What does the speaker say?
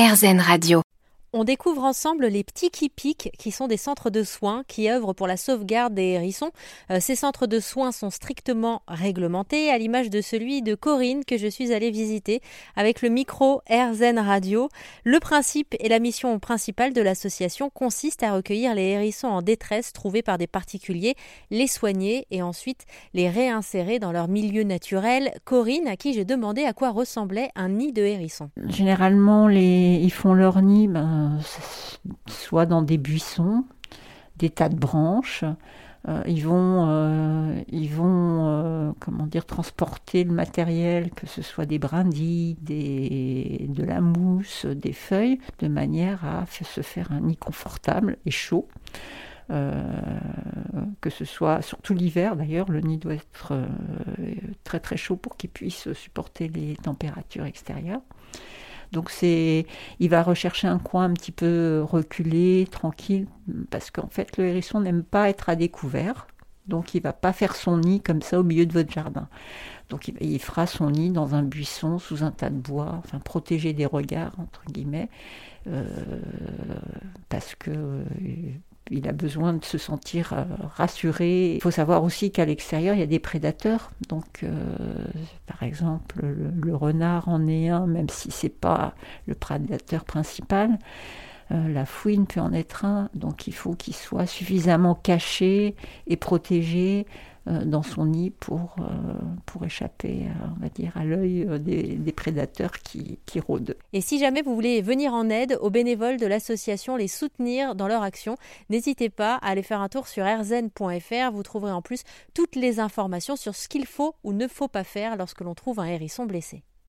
RZN Radio. On découvre ensemble les petits piquent, qui sont des centres de soins qui œuvrent pour la sauvegarde des hérissons. Euh, ces centres de soins sont strictement réglementés, à l'image de celui de Corinne que je suis allée visiter avec le micro AirZen Radio. Le principe et la mission principale de l'association consiste à recueillir les hérissons en détresse trouvés par des particuliers, les soigner et ensuite les réinsérer dans leur milieu naturel. Corinne, à qui j'ai demandé à quoi ressemblait un nid de hérissons. Généralement, les... ils font leur nid. Ben soit dans des buissons, des tas de branches. Euh, ils vont, euh, vont comment dire, transporter le matériel, que ce soit des brindilles, de la mousse, des feuilles, de manière à se faire un nid confortable et chaud. que ce soit, surtout l'hiver d'ailleurs, le nid doit être très très chaud pour qu'il puisse supporter les températures extérieures. Donc c'est, il va rechercher un coin un petit peu reculé, tranquille, parce qu'en fait le hérisson n'aime pas être à découvert. Donc il va pas faire son nid comme ça au milieu de votre jardin. Donc il, fera son nid dans un buisson, sous un tas de bois, enfin protégé des regards entre guillemets, euh, parce que euh, il a besoin de se sentir euh, rassuré. Il faut savoir aussi qu'à l'extérieur, il y a des prédateurs. Donc, euh, par exemple, le, renard en est un, même si c'est pas le prédateur principal. Euh, la fouine peut en être un, donc il faut qu'il soit suffisamment caché et protégé dans son nid pour, euh, pour échapper, on va dire, à l'œil des, des, prédateurs qui, qui rôdent. Et si jamais vous voulez venir en aide aux bénévoles de l'association, les soutenir dans leur action, n'hésitez pas à aller faire un tour sur rzn.fr. Vous trouverez en plus toutes les informations sur ce qu'il faut ou ne faut pas faire lorsque l'on trouve un hérisson blessé.